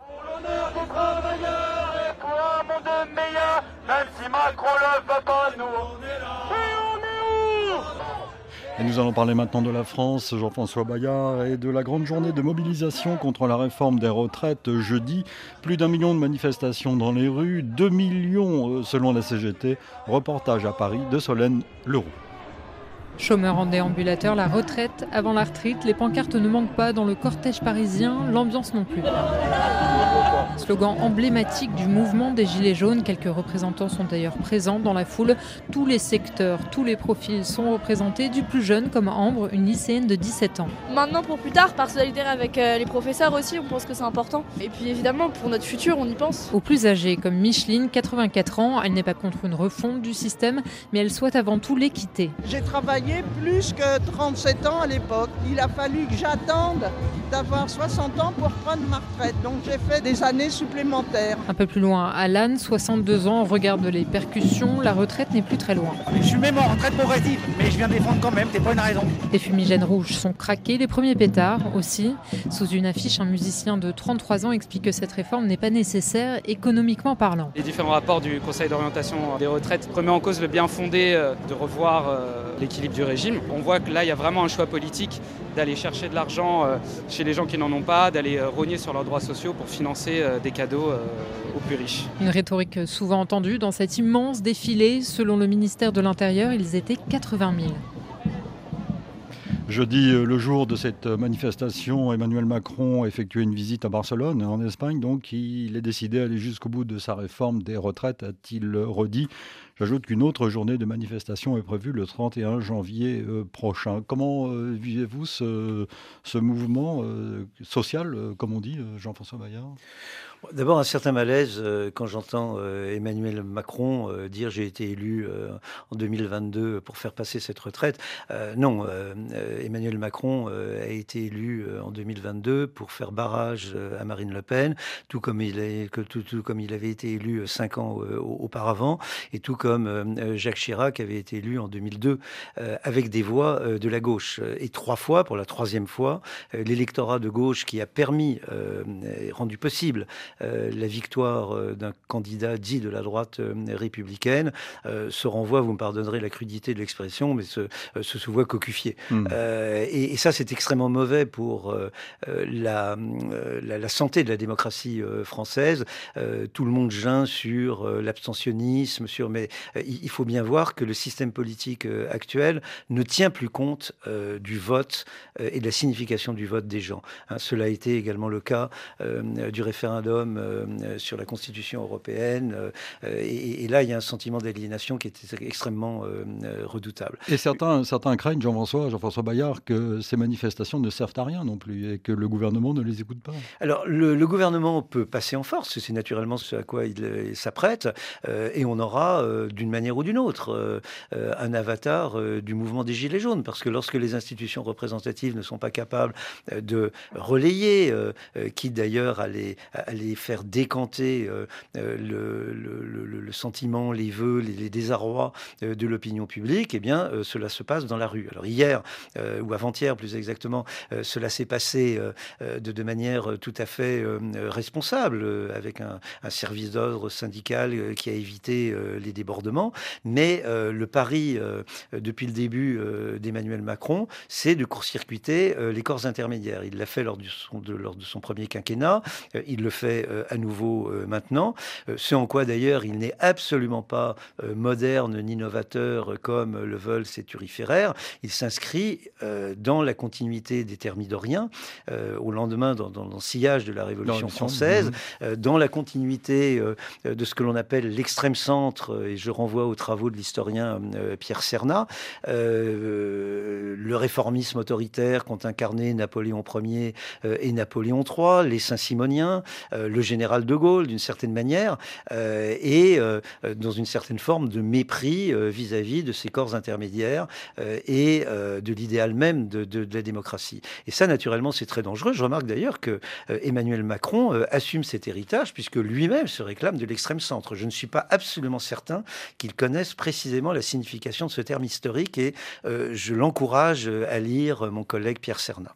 Et nous allons parler maintenant de la France, Jean-François Bayard, et de la grande journée de mobilisation contre la réforme des retraites jeudi. Plus d'un million de manifestations dans les rues, 2 millions euh, selon la CGT. Reportage à Paris de Solène Leroux. Chômeurs en déambulateur, la retraite avant la retraite, les pancartes ne manquent pas dans le cortège parisien, l'ambiance non plus. Slogan emblématique du mouvement des Gilets jaunes, quelques représentants sont d'ailleurs présents dans la foule. Tous les secteurs, tous les profils sont représentés, du plus jeune comme Ambre, une lycéenne de 17 ans. Maintenant pour plus tard, par solidarité avec euh, les professeurs aussi, on pense que c'est important. Et puis évidemment pour notre futur, on y pense. Aux plus âgés comme Micheline, 84 ans, elle n'est pas contre une refonte du système, mais elle souhaite avant tout l'équité. J'ai travaillé plus que 37 ans à l'époque. Il a fallu que j'attende d'avoir 60 ans pour prendre ma retraite. Donc j'ai fait des années supplémentaires. Un peu plus loin, Alan, 62 ans, regarde les percussions. La retraite n'est plus très loin. Je suis même en retraite progressive, mais je viens défendre quand même, c'est pas une raison. Les fumigènes rouges sont craqués, les premiers pétards aussi. Sous une affiche, un musicien de 33 ans explique que cette réforme n'est pas nécessaire économiquement parlant. Les différents rapports du Conseil d'orientation des retraites remettent en cause le bien fondé euh, de revoir euh, l'équilibre du régime. On voit que là, il y a vraiment un choix politique d'aller chercher de l'argent euh, chez les gens qui n'en ont pas, d'aller rogner sur leurs droits sociaux pour financer des cadeaux aux plus riches. Une rhétorique souvent entendue dans cet immense défilé. Selon le ministère de l'Intérieur, ils étaient 80 000. Jeudi, le jour de cette manifestation, Emmanuel Macron a effectué une visite à Barcelone, en Espagne. Donc, il est décidé d'aller jusqu'au bout de sa réforme des retraites, a-t-il redit. J'ajoute qu'une autre journée de manifestation est prévue le 31 janvier euh, prochain. Comment euh, vivez-vous ce, mouvement euh, social, comme on dit, Jean-François Bayard D'abord, un certain malaise euh, quand j'entends euh, Emmanuel Macron euh, dire j'ai été élu en 2022 pour faire passer cette retraite. non, Emmanuel Macron a été élu en 2022 pour faire barrage à Marine Le Pen, tout comme il, est, tout, comme il avait été élu cinq ans auparavant, et tout comme Jacques Chirac avait été élu en 2002 avec des voix de la gauche. Et trois fois, pour la troisième fois, l'électorat de gauche qui a permis, rendu possible, la victoire euh, d'un candidat dit de la droite euh, républicaine se renvoie, vous me pardonnerez la crudité de l'expression, mais se, se, voit cocufié. Hmm. Et, ça, c'est extrêmement mauvais pour la, la, santé de la démocratie française. tout le monde geint sur l'abstentionnisme, sur mais il faut bien voir que le système politique actuel ne tient plus compte du vote et de la signification du vote des gens. Hein, cela a été également le cas du référendum comme sur la Constitution européenne. Et, là, il y a un sentiment d'aliénation qui est extrêmement redoutable. Et certains, certains craignent, Jean-François, Jean-François Bayard, que ces manifestations ne servent à rien non plus et que le gouvernement ne les écoute pas. Alors, le, gouvernement peut passer en force, c'est naturellement ce à quoi il, s'apprête, et on aura, d'une manière ou d'une autre, un avatar du mouvement des Gilets jaunes, parce que lorsque les institutions représentatives ne sont pas capables euh, de relayer, euh, euh, qui d'ailleurs allait, allait faire décanter le, le, sentiment, les vœux, les, désarrois de l'opinion publique, eh bien, cela se passe dans la rue. Alors hier, ou avant-hier plus exactement, cela s'est passé de, manière tout à fait responsable, avec un, service d'ordre syndical qui a évité les débordements. Mais le pari, depuis le début d'Emmanuel Macron, c'est de court-circuiter euh, les corps intermédiaires. Il l'a fait lors, de, lors, de, son premier quinquennat, euh, il le fait euh, à nouveau maintenant, ce en quoi d'ailleurs il n'est absolument pas moderne ni novateur comme le veulent ses turiféraires. Il s'inscrit dans la continuité des thermidoriens, au lendemain dans, dans, sillage de la Révolution française, dans la continuité de ce que l'on appelle l'extrême centre, et je renvoie aux travaux de l'historien Pierre Cernat, le réformisme autoritaire qu'ont incarné Napoléon Ier euh, et Napoléon III, les Saint-Simoniens, euh, le général de Gaulle d'une certaine manière, euh, et dans une certaine forme de mépris vis-à-vis de ces corps intermédiaires et de l'idéal même de, la démocratie. Et ça, naturellement, c'est très dangereux. Je remarque d'ailleurs que Emmanuel Macron assume cet héritage puisque lui-même se réclame de l'extrême centre. Je ne suis pas absolument certain qu'il connaisse précisément la signification de ce terme historique et je l'encourage à lire mon collègue Pierre Serna.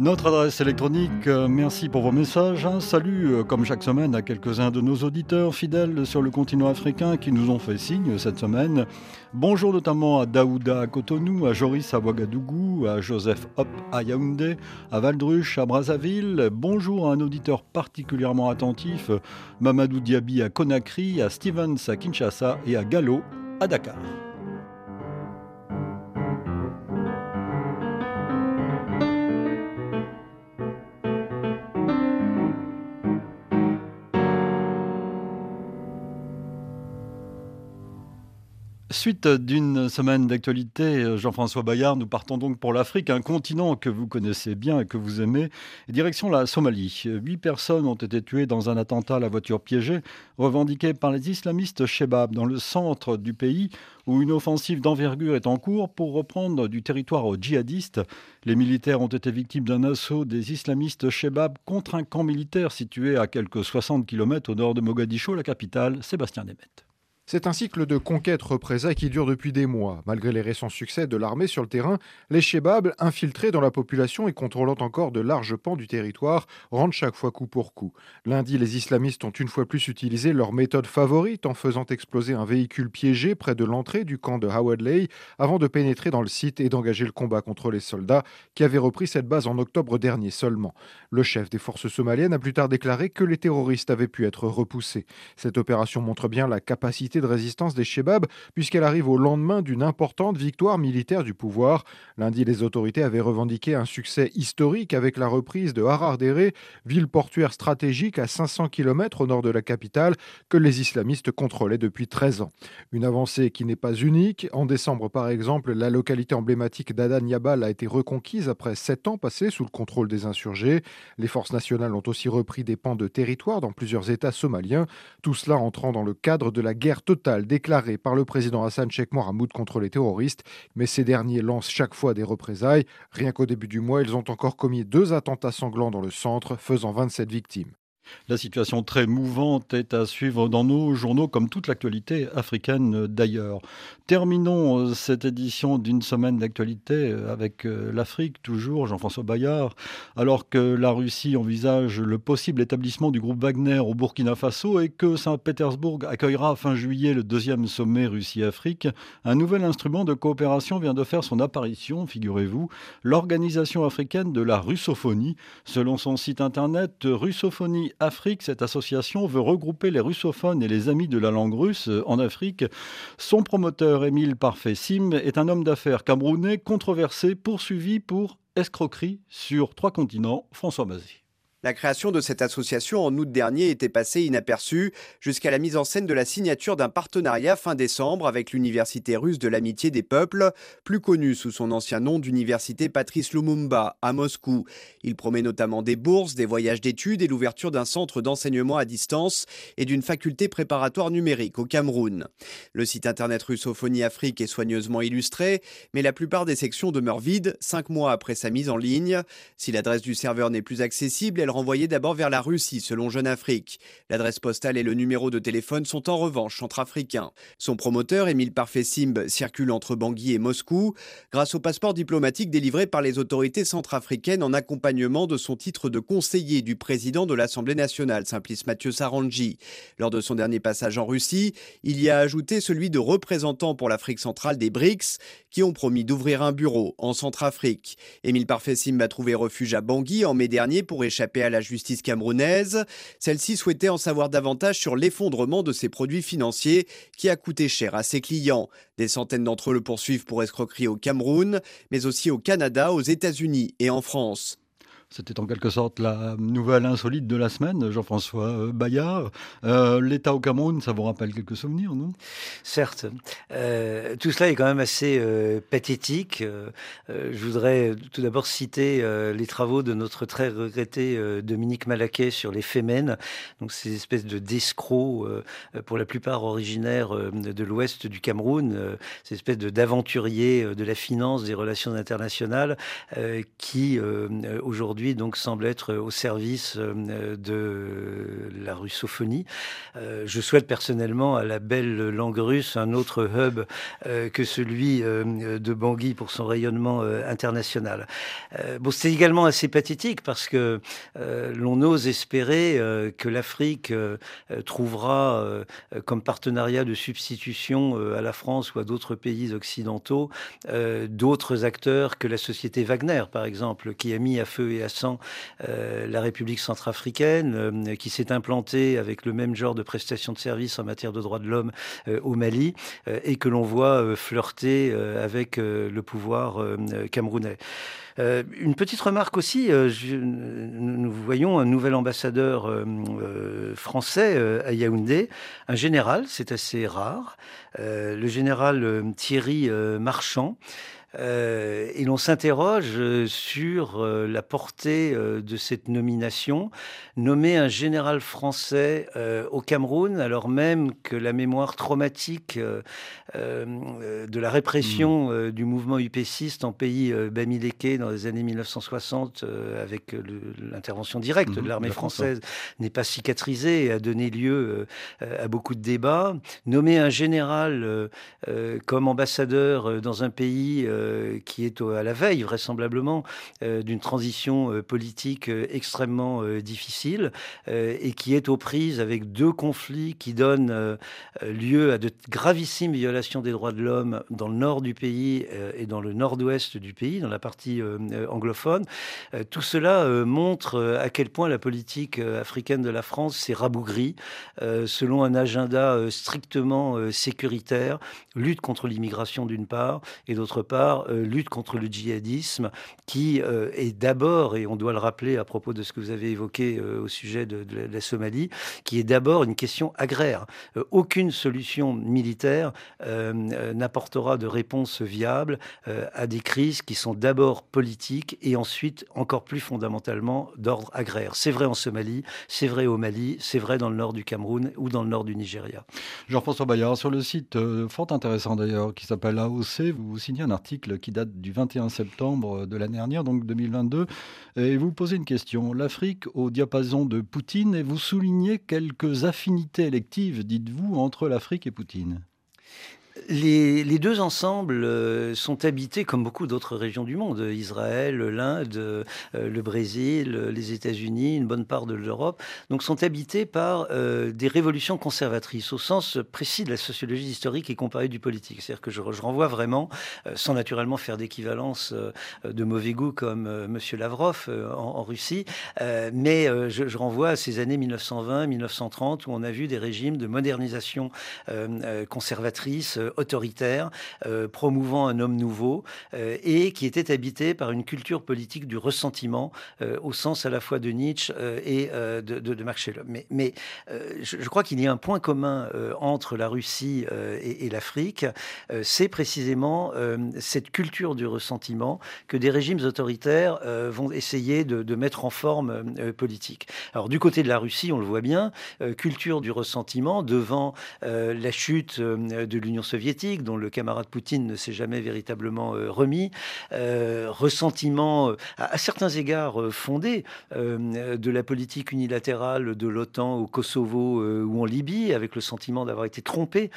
Notre adresse électronique, euh, merci pour vos messages. salut, euh, comme chaque semaine, à quelques-uns de nos auditeurs fidèles sur le continent africain qui nous ont fait signe cette semaine. Bonjour notamment à Daouda à Cotonou, à Joris à Ouagadougou, à Joseph Hop à Yaoundé, à Valdruche à Brazzaville. Bonjour à un auditeur particulièrement attentif, Mamadou Diaby à Conakry, à Stevens à Kinshasa et à Gallo à Dakar. Suite d'une semaine d'actualité, Jean-François Bayard, nous partons donc pour l'Afrique, un continent que vous connaissez bien et que vous aimez. Direction la Somalie. Huit personnes ont été tuées dans un attentat à la voiture piégée, revendiqué par les islamistes Shebab, dans le centre du pays, où une offensive d'envergure est en cours pour reprendre du territoire aux djihadistes. Les militaires ont été victimes d'un assaut des islamistes Shebab contre un camp militaire situé à quelques 60 km au nord de Mogadiscio, la capitale, Sébastien Demet. C'est un cycle de conquête représailles qui dure depuis des mois. Malgré les récents succès de l'armée sur le terrain, les Shebabs, infiltrés dans la population et contrôlant encore de larges pans du territoire, rendent chaque fois coup pour coup. Lundi, les islamistes ont une fois plus utilisé leur méthode favorite en faisant exploser un véhicule piégé près de l'entrée du camp de Hawadley avant de pénétrer dans le site et d'engager le combat contre les soldats qui avaient repris cette base en octobre dernier seulement. Le chef des forces somaliennes a plus tard déclaré que les terroristes avaient pu être repoussés. Cette opération montre bien la capacité de résistance des Shebabs, puisqu'elle arrive au lendemain d'une importante victoire militaire du pouvoir. Lundi, les autorités avaient revendiqué un succès historique avec la reprise de Harardere, ville portuaire stratégique à 500 km au nord de la capitale, que les islamistes contrôlaient depuis 13 ans. Une avancée qui n'est pas unique. En décembre, par exemple, la localité emblématique d'Adan Yabal a été reconquise après sept ans passés sous le contrôle des insurgés. Les forces nationales ont aussi repris des pans de territoire dans plusieurs États somaliens, tout cela entrant dans le cadre de la guerre totale déclarée par le président Hassan Sheikh Mohamoud contre les terroristes, mais ces derniers lancent chaque fois des représailles. Rien qu'au début du mois, ils ont encore commis deux attentats sanglants dans le centre, faisant 27 victimes. La situation très mouvante est à suivre dans nos journaux, comme toute l'actualité africaine d'ailleurs. Terminons euh, cette édition d'une semaine d'actualité euh, avec euh, l'Afrique, toujours, Jean-François Bayard. Alors que la Russie envisage le possible établissement du groupe Wagner au Burkina Faso et que Saint-Pétersbourg accueillera fin juillet le deuxième sommet Russie-Afrique, un nouvel instrument de coopération vient de faire son apparition, figurez-vous, l'Organisation africaine de la russophonie. Selon son site internet, Russophonie Afrique, cette association veut regrouper les russophones et les amis de la langue russe en Afrique. Son promoteur, Émile Parfait-Sim, est un homme d'affaires camerounais controversé, poursuivi pour escroquerie sur trois continents. François Mazet. La création de cette association en août dernier était passée inaperçue jusqu'à la mise en scène de la signature d'un partenariat fin décembre avec l'Université russe de l'amitié des peuples, plus connue sous son ancien nom d'Université Patrice Lumumba à Moscou. Il promet notamment des bourses, des voyages d'études et l'ouverture d'un centre d'enseignement à distance et d'une faculté préparatoire numérique au Cameroun. Le site internet Russophonie Afrique est soigneusement illustré, mais la plupart des sections demeurent vides cinq mois après sa mise en ligne. Si l'adresse du serveur n'est plus accessible, renvoyée d'abord vers la Russie, selon Jeune Afrique. L'adresse postale et le numéro de téléphone sont en revanche centrafricains. Son promoteur, Émile Parfait-Simb, circule entre Bangui et Moscou grâce au passeport diplomatique délivré par les autorités centrafricaines en accompagnement de son titre de conseiller du président de l'Assemblée nationale, Simplice Mathieu Sarangi. Lors de son dernier passage en Russie, il y a ajouté celui de représentant pour l'Afrique centrale des BRICS, qui ont promis d'ouvrir un bureau en Centrafrique. Émile Parfait-Simb a trouvé refuge à Bangui en mai dernier pour échapper à la justice camerounaise. Celle-ci souhaitait en savoir davantage sur l'effondrement de ses produits financiers qui a coûté cher à ses clients. Des centaines d'entre eux le poursuivent pour escroquerie au Cameroun, mais aussi au Canada, aux États-Unis et en France. C'était en quelque sorte la nouvelle insolite de la semaine, Jean-François euh, Bayard. Euh, L'État au Cameroun, ça vous rappelle quelques souvenirs, non? Certes. Euh, tout cela est quand même assez pathétique. je voudrais tout d'abord citer les travaux de notre très regretté Dominique Malaquet sur les Fémènes, donc ces espèces de d'escrocs, pour la plupart originaires de l'ouest du Cameroun, ces espèces d'aventuriers de la finance, des relations internationales, qui aujourd'hui donc semble être au service euh, de la russophonie. Euh, je souhaite personnellement à la belle langue russe un autre hub euh, que celui de Bangui pour son rayonnement international. Bon, c'est également assez pathétique parce que l'on ose espérer que l'Afrique trouvera comme partenariat de substitution à la France ou à d'autres pays occidentaux d'autres acteurs que la société Wagner, par exemple, qui a mis à feu et à euh, la République centrafricaine, euh, qui s'est implantée avec le même genre de prestations de services en matière de droits de l'homme euh, au Mali, et que l'on voit flirter avec le pouvoir camerounais. une petite remarque aussi, nous voyons un nouvel ambassadeur français à Yaoundé, un général, c'est assez rare, le général Thierry Marchand. Euh, et l'on s'interroge euh, sur euh, la portée de cette nomination. Nommer un général français au Cameroun, alors même que la mémoire traumatique de la répression mmh. du mouvement upéciste en pays bamileke dans les années 1960, avec l'intervention directe de mmh, l'armée française, n'est pas cicatrisée et a donné lieu à beaucoup de débats. Nommer un général comme ambassadeur dans un pays euh, qui est à la veille vraisemblablement euh, d'une transition euh, politique extrêmement difficile et qui est aux prises avec deux conflits qui donnent lieu à de gravissimes violations des droits de l'homme dans le nord du pays et dans le nord-ouest du pays, dans la partie anglophone. Tout cela montre à quel point la politique africaine de la France s'est rabougrie selon un agenda strictement sécuritaire, lutte contre l'immigration d'une part, et d'autre part euh, lutte contre le djihadisme, qui euh, est d'abord, et on doit le rappeler à propos de ce que vous avez évoqué euh, au sujet de, la Somalie, qui est d'abord une question agraire. aucune solution militaire n'apportera de réponse viable à des crises qui sont d'abord politiques et ensuite, encore plus fondamentalement, d'ordre agraire. C'est vrai en Somalie, c'est vrai au Mali, c'est vrai dans le nord du Cameroun ou dans le nord du Nigeria. Jean-François Bayard, sur le site fort intéressant d'ailleurs, qui s'appelle AOC, vous signez un article qui date du 21 septembre de l'année dernière, donc 2022, et vous posez une question. L'Afrique au diapason de Poutine, et vous soulignez quelques affinités électives, dites-vous, entre l'Afrique et Poutine. Les, deux ensembles euh, sont habités comme beaucoup d'autres régions du monde, Israël, l'Inde, euh, le Brésil, les États-Unis, une bonne part de l'Europe, donc sont habités par euh, des révolutions conservatrices au sens précis de la sociologie historique et comparée du politique. C'est-à-dire que je, renvoie vraiment, sans naturellement faire d'équivalence de mauvais goût comme M. Lavrov en, Russie, mais je, je, renvoie à ces années 1920-1930 où on a vu des régimes de modernisation conservatrice autoritaire, euh, promouvant un homme nouveau, euh, et qui était habité par une culture politique du ressentiment, euh, au sens à la fois de Nietzsche et de, de, Max Mais, mais je, crois qu'il y a un point commun entre la Russie et, l'Afrique, c'est précisément cette culture du ressentiment que des régimes autoritaires vont essayer de, de, mettre en forme politique. Alors du côté de la Russie, on le voit bien, culture du ressentiment devant la chute de l'Union soviétique, dont le camarade Poutine ne s'est jamais véritablement euh, remis, euh, ressentiment euh, à, certains égards fondé de la politique unilatérale de l'OTAN au Kosovo ou en Libye, avec le sentiment d'avoir été trompé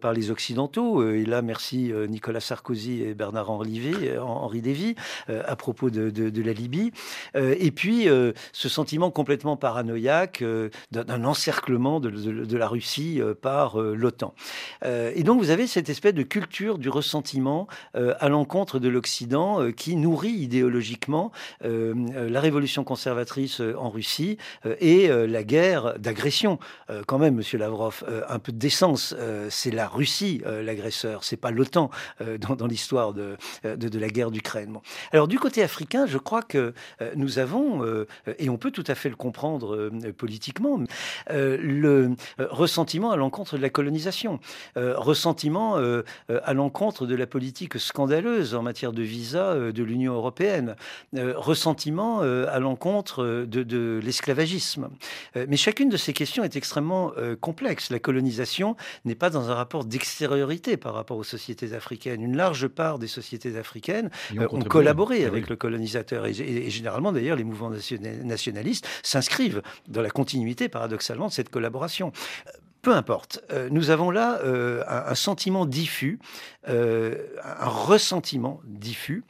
par les Occidentaux. et là, merci Nicolas Sarkozy et Bernard-Henri Henri Lévy à propos de, la Libye. et puis, ce sentiment complètement paranoïaque d'un encerclement de, de, la Russie par l'OTAN. et donc, vous avez cette espèce de culture du ressentiment euh, à l'encontre de l'Occident euh, qui nourrit idéologiquement euh, la révolution conservatrice en Russie et la guerre d'agression. quand même, Monsieur Lavrov, un peu de décence. c'est la Russie l'agresseur, c'est pas l'OTAN dans, l'histoire de, de, la guerre d'Ukraine. Alors du côté africain, je crois que nous avons, et on peut tout à fait le comprendre politiquement, le ressentiment à l'encontre de la colonisation, ressentiment euh, euh, à l'encontre de la politique scandaleuse en matière de visa euh, de l'Union européenne, ressentiment à l'encontre de, l'esclavagisme. mais chacune de ces questions est extrêmement complexe. La colonisation n'est pas dans un rapport d'extériorité par rapport aux sociétés africaines. Une large part des sociétés africaines ont, collaboré eh avec le colonisateur. Et, généralement, d'ailleurs, les mouvements nationalistes s'inscrivent dans la continuité, paradoxalement, de cette collaboration. Peu importe. Euh, nous avons là euh, un, sentiment diffus, euh, un ressentiment diffus.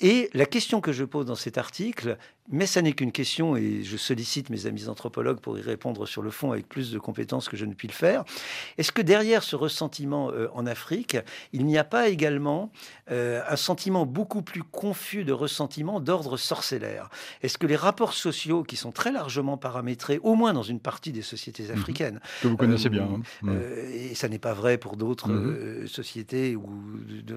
et la question que je pose dans cet article, mais ça n'est qu'une question, et je sollicite mes amis anthropologues pour y répondre sur le fond avec plus de compétences que je ne puis le faire. Est-ce que derrière ce ressentiment euh, en Afrique, il n'y a pas également euh, un sentiment beaucoup plus confus de ressentiment d'ordre sorcellaire? Est-ce que les rapports sociaux, qui sont très largement paramétrés, au moins dans une partie des sociétés mhm. africaines, que vous connaissez bien, hein. euh, et ça n'est pas vrai pour d'autres mhm. sociétés ou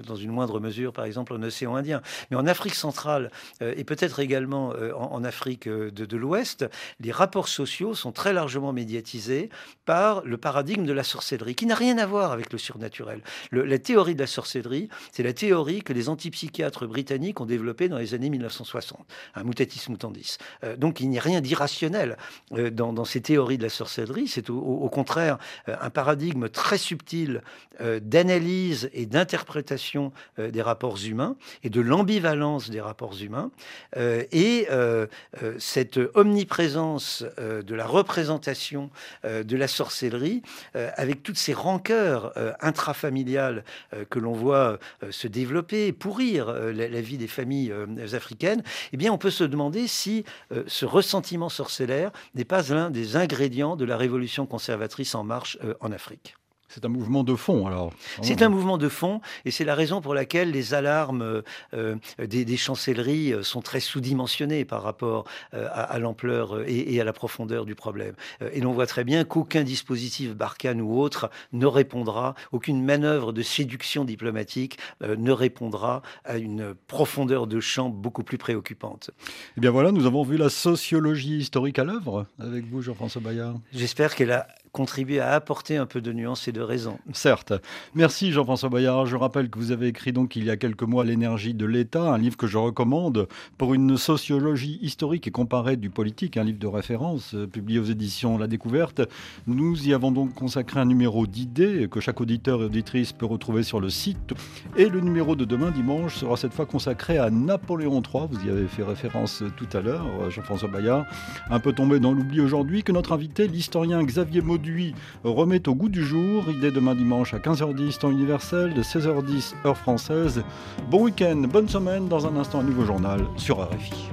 dans une moindre mesure, par exemple en océan Indien, mais en Afrique centrale et peut-être également en, Afrique euh, de, l'Ouest, les rapports sociaux sont très largement médiatisés par le paradigme de la sorcellerie, qui n'a rien à voir avec le surnaturel. la théorie de la sorcellerie, c'est la théorie que les antipsychiatres britanniques ont développée dans les années 1960, un mutatis mutandis. Euh, donc il n'y a rien d'irrationnel euh, dans, ces théories de la sorcellerie, c'est au, contraire un paradigme très subtil d'analyse et d'interprétation des rapports humains et de l'ambivalence des rapports humains. et euh, euh, cette omniprésence euh, de la représentation de la sorcellerie, avec toutes ces rancœurs intrafamiliales que l'on voit se développer, pourrir la, vie des familles africaines, eh bien, on peut se demander si ce ressentiment sorcellaire n'est pas l'un des ingrédients de la révolution conservatrice en marche en Afrique. C'est un mouvement de fond, alors. C'est un mouvement de fond, et c'est la raison pour laquelle les alarmes euh, euh, des, chancelleries euh, sont très sous-dimensionnées par rapport à, l'ampleur et, à la profondeur du problème. et l'on voit très bien qu'aucun dispositif Barkhane ou autre ne répondra, aucune manœuvre de séduction diplomatique ne répondra à une profondeur de champ beaucoup plus préoccupante. Eh bien voilà, nous avons vu la sociologie historique à l'œuvre avec vous, Jean-François Bayard. J'espère qu'elle a contribuer à apporter un peu de nuance et de raison. Certes. Merci Jean-François Bayard. Je rappelle que vous avez écrit donc il y a quelques mois L'énergie de l'État, un livre que je recommande pour une sociologie historique et comparée du politique, un livre de référence euh, publié aux éditions La Découverte. Nous y avons donc consacré un numéro d'idées que chaque auditeur et auditrice peut retrouver sur le site. Et le numéro de demain dimanche sera cette fois consacré à Napoléon III. Vous y avez fait référence tout à l'heure, euh, Jean-François Bayard. Un peu tombé dans l'oubli aujourd'hui que notre invité, l'historien Xavier Mauduit, remet au goût du jour. Idée demain dimanche à 15h10 temps universel, de 16h10 heure française. Bon week-end, bonne semaine. Dans un instant, un nouveau journal sur RFI.